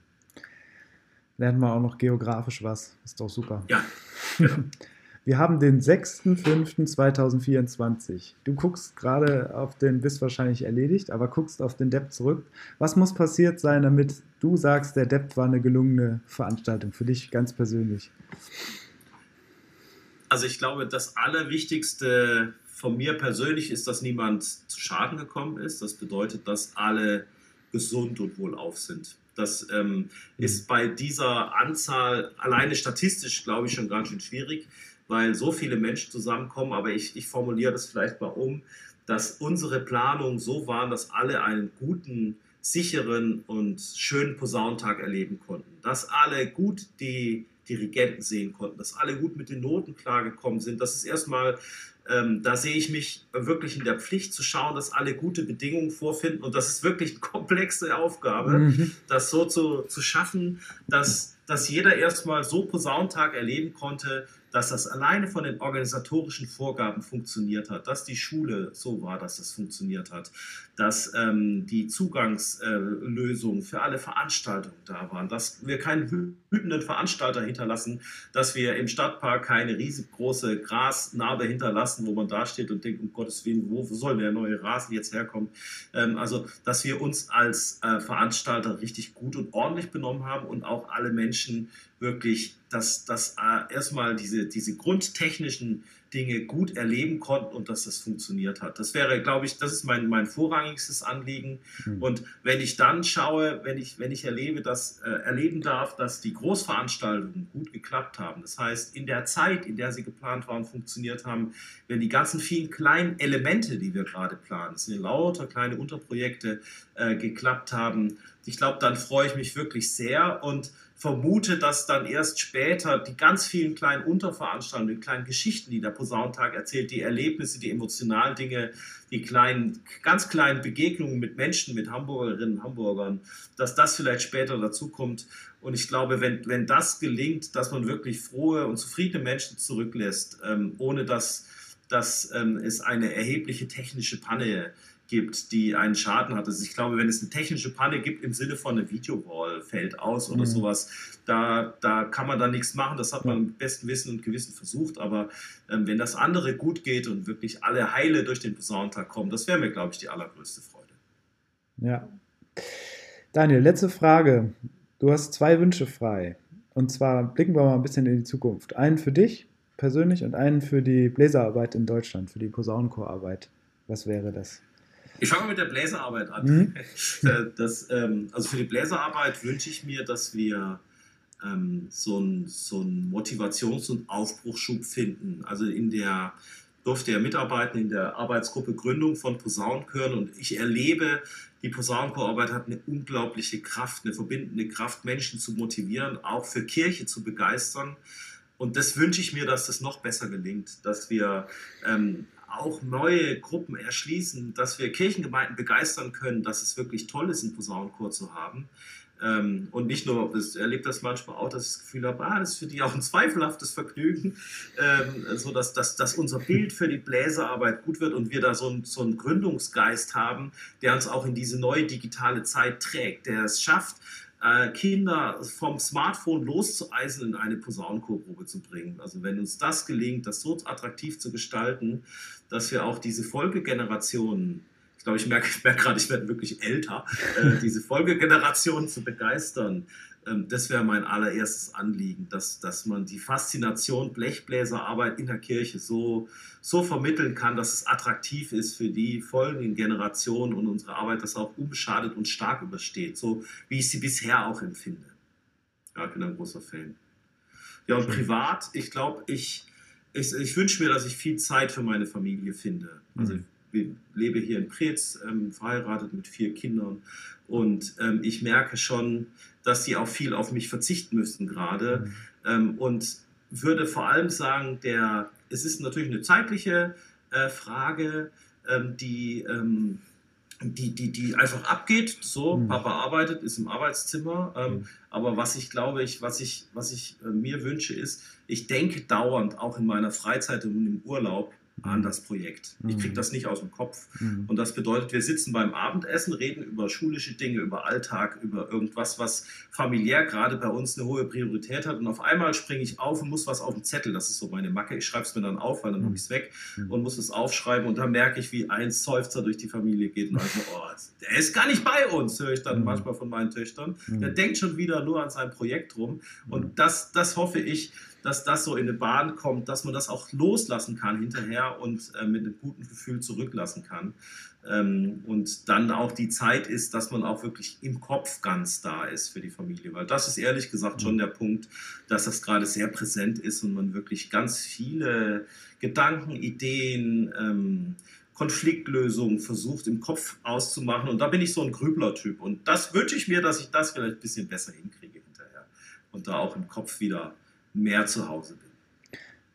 Lernen wir auch noch geografisch was. Ist doch super. Ja. Genau. Wir haben den 6.5.2024. Du guckst gerade auf den, bist wahrscheinlich erledigt, aber guckst auf den Depp zurück. Was muss passiert sein, damit du sagst, der Depp war eine gelungene Veranstaltung für dich ganz persönlich? Also ich glaube, das Allerwichtigste von mir persönlich ist, dass niemand zu Schaden gekommen ist. Das bedeutet, dass alle gesund und wohlauf sind. Das ähm, mhm. ist bei dieser Anzahl alleine statistisch, glaube ich, schon ganz schön schwierig weil so viele Menschen zusammenkommen. Aber ich, ich formuliere das vielleicht mal um, dass unsere Planungen so waren, dass alle einen guten, sicheren und schönen Posaunentag erleben konnten. Dass alle gut die Dirigenten sehen konnten, dass alle gut mit den Noten klargekommen sind. Das ist erstmal, ähm, da sehe ich mich wirklich in der Pflicht zu schauen, dass alle gute Bedingungen vorfinden. Und das ist wirklich eine komplexe Aufgabe, mhm. das so zu, zu schaffen, dass, dass jeder erstmal so Posaunentag erleben konnte, dass das alleine von den organisatorischen Vorgaben funktioniert hat, dass die Schule so war, dass das funktioniert hat, dass ähm, die Zugangslösungen äh, für alle Veranstaltungen da waren, dass wir keinen wütenden Veranstalter hinterlassen, dass wir im Stadtpark keine riesengroße Grasnarbe hinterlassen, wo man da steht und denkt, um Gottes Willen, wo soll der neue Rasen jetzt herkommen? Ähm, also, dass wir uns als äh, Veranstalter richtig gut und ordentlich benommen haben und auch alle Menschen wirklich, dass, dass äh, erstmal diese, diese grundtechnischen Dinge gut erleben konnten und dass das funktioniert hat. Das wäre, glaube ich, das ist mein, mein vorrangigstes Anliegen. Mhm. Und wenn ich dann schaue, wenn ich, wenn ich erlebe, dass, äh, erleben darf, dass die Großveranstaltungen gut geklappt haben, das heißt, in der Zeit, in der sie geplant waren, funktioniert haben, wenn die ganzen vielen kleinen Elemente, die wir gerade planen, sind lauter kleine Unterprojekte, äh, geklappt haben, ich glaube, dann freue ich mich wirklich sehr und vermute, dass dann erst später die ganz vielen kleinen Unterveranstaltungen, die kleinen Geschichten, die der Posaunentag erzählt, die Erlebnisse, die emotionalen Dinge, die kleinen, ganz kleinen Begegnungen mit Menschen, mit Hamburgerinnen und Hamburgern, dass das vielleicht später dazukommt. Und ich glaube, wenn, wenn das gelingt, dass man wirklich frohe und zufriedene Menschen zurücklässt, ähm, ohne dass, dass ähm, es eine erhebliche technische Panne gibt, die einen Schaden hat. Also ich glaube, wenn es eine technische Panne gibt im Sinne von eine Videowall fällt aus oder mhm. sowas, da, da kann man dann nichts machen. Das hat man im besten Wissen und Gewissen versucht. Aber ähm, wenn das andere gut geht und wirklich alle heile durch den Besonntag kommen, das wäre mir, glaube ich, die allergrößte Freude. Ja. Daniel, letzte Frage. Du hast zwei Wünsche frei. Und zwar blicken wir mal ein bisschen in die Zukunft. Einen für dich persönlich und einen für die Bläserarbeit in Deutschland, für die Posaunenchorarbeit. Was wäre das? Ich fange mit der Bläserarbeit an. Mhm. Äh, das, ähm, also für die Bläserarbeit wünsche ich mir, dass wir ähm, so einen so Motivations- und Aufbruchschub finden. Also in der durfte ja mitarbeiten in der Arbeitsgruppe Gründung von Posaunenchören und ich erlebe, die Posaunenchorarbeit hat eine unglaubliche Kraft, eine verbindende Kraft, Menschen zu motivieren, auch für Kirche zu begeistern. Und das wünsche ich mir, dass das noch besser gelingt, dass wir ähm, auch neue Gruppen erschließen, dass wir Kirchengemeinden begeistern können, dass es wirklich toll ist, einen Posaunenchor zu haben. Ähm, und nicht nur, ich erlebe das manchmal auch, dass ich das Gefühl habe, ah, das ist für die auch ein zweifelhaftes Vergnügen, ähm, so dass, dass, dass unser Bild für die Bläserarbeit gut wird und wir da so, ein, so einen Gründungsgeist haben, der uns auch in diese neue digitale Zeit trägt, der es schafft, äh, Kinder vom Smartphone loszueisen in eine Posaunenchorprobe zu bringen. Also wenn uns das gelingt, das so attraktiv zu gestalten, dass wir auch diese Folgegenerationen, ich glaube, ich merke, merke gerade, ich werde wirklich älter, äh, diese Folgegenerationen zu begeistern, das wäre mein allererstes Anliegen, dass, dass man die Faszination Blechbläserarbeit in der Kirche so, so vermitteln kann, dass es attraktiv ist für die folgenden Generationen und unsere Arbeit das auch unbeschadet und stark übersteht, so wie ich sie bisher auch empfinde. Ja, ich bin ein großer Fan. Ja, und privat, ich glaube, ich, ich, ich wünsche mir, dass ich viel Zeit für meine Familie finde. Also mhm. ich lebe hier in Preetz, ähm, verheiratet mit vier Kindern und ähm, ich merke schon, dass sie auch viel auf mich verzichten müssten gerade. Mhm. Ähm, und würde vor allem sagen, der, es ist natürlich eine zeitliche äh, Frage, ähm, die, ähm, die, die, die einfach abgeht. So, mhm. Papa arbeitet, ist im Arbeitszimmer. Ähm, mhm. Aber was ich glaube, ich, was ich, was ich äh, mir wünsche, ist, ich denke dauernd, auch in meiner Freizeit und im Urlaub, an das Projekt. Ich kriege mhm. das nicht aus dem Kopf. Mhm. Und das bedeutet, wir sitzen beim Abendessen, reden über schulische Dinge, über Alltag, über irgendwas, was familiär gerade bei uns eine hohe Priorität hat. Und auf einmal springe ich auf und muss was auf den Zettel. Das ist so meine Macke. Ich schreibe es mir dann auf, weil dann habe ich es weg mhm. und muss es aufschreiben. Und dann merke ich, wie ein Seufzer durch die Familie geht. Und also, oh, der ist gar nicht bei uns, höre ich dann manchmal von meinen Töchtern. Der denkt schon wieder nur an sein Projekt rum. Und das, das hoffe ich, dass das so in eine Bahn kommt, dass man das auch loslassen kann hinterher und äh, mit einem guten Gefühl zurücklassen kann. Ähm, und dann auch die Zeit ist, dass man auch wirklich im Kopf ganz da ist für die Familie. Weil das ist ehrlich gesagt schon der Punkt, dass das gerade sehr präsent ist und man wirklich ganz viele Gedanken, Ideen, ähm, Konfliktlösungen versucht im Kopf auszumachen. Und da bin ich so ein Grübler-Typ. Und das wünsche ich mir, dass ich das vielleicht ein bisschen besser hinkriege hinterher. Und da auch im Kopf wieder mehr zu Hause bin.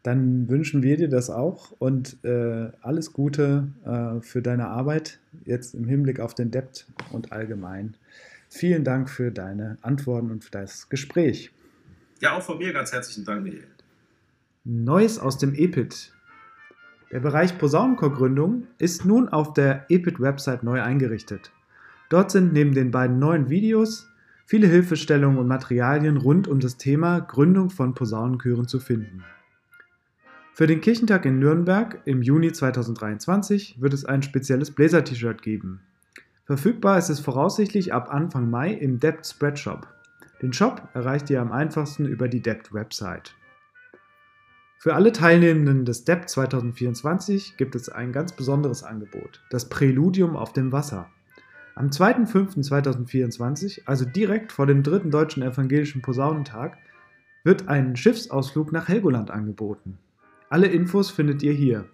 Dann wünschen wir dir das auch und äh, alles Gute äh, für deine Arbeit jetzt im Hinblick auf den Debt und allgemein. Vielen Dank für deine Antworten und für das Gespräch. Ja, auch von mir ganz herzlichen Dank, Michael. Neues aus dem EPIT. Der Bereich Posaunenchorgründung ist nun auf der EPIT-Website neu eingerichtet. Dort sind neben den beiden neuen Videos viele Hilfestellungen und Materialien rund um das Thema Gründung von Posaunenchören zu finden. Für den Kirchentag in Nürnberg im Juni 2023 wird es ein spezielles Blazer-T-Shirt geben. Verfügbar ist es voraussichtlich ab Anfang Mai im Debt Spreadshop. Den Shop erreicht ihr am einfachsten über die Debt Website. Für alle Teilnehmenden des Debt 2024 gibt es ein ganz besonderes Angebot, das Präludium auf dem Wasser. Am 2.5.2024, also direkt vor dem dritten deutschen evangelischen Posaunentag, wird ein Schiffsausflug nach Helgoland angeboten. Alle Infos findet ihr hier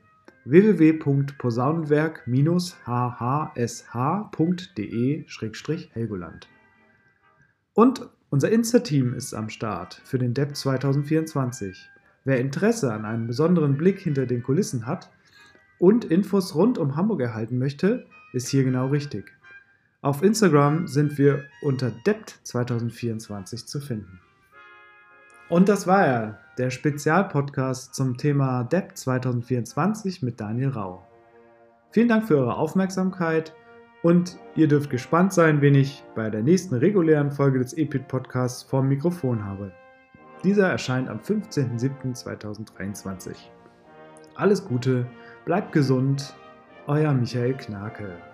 www.posaunenwerk-hhsh.de-helgoland. Und unser Insta-Team ist am Start für den DEP 2024. Wer Interesse an einem besonderen Blick hinter den Kulissen hat und Infos rund um Hamburg erhalten möchte, ist hier genau richtig. Auf Instagram sind wir unter DEPT 2024 zu finden. Und das war er, der Spezialpodcast zum Thema DEP 2024 mit Daniel Rau. Vielen Dank für eure Aufmerksamkeit und ihr dürft gespannt sein, wen ich bei der nächsten regulären Folge des EPIT Podcasts vorm Mikrofon habe. Dieser erscheint am 15.07.2023. Alles Gute, bleibt gesund, euer Michael Knake.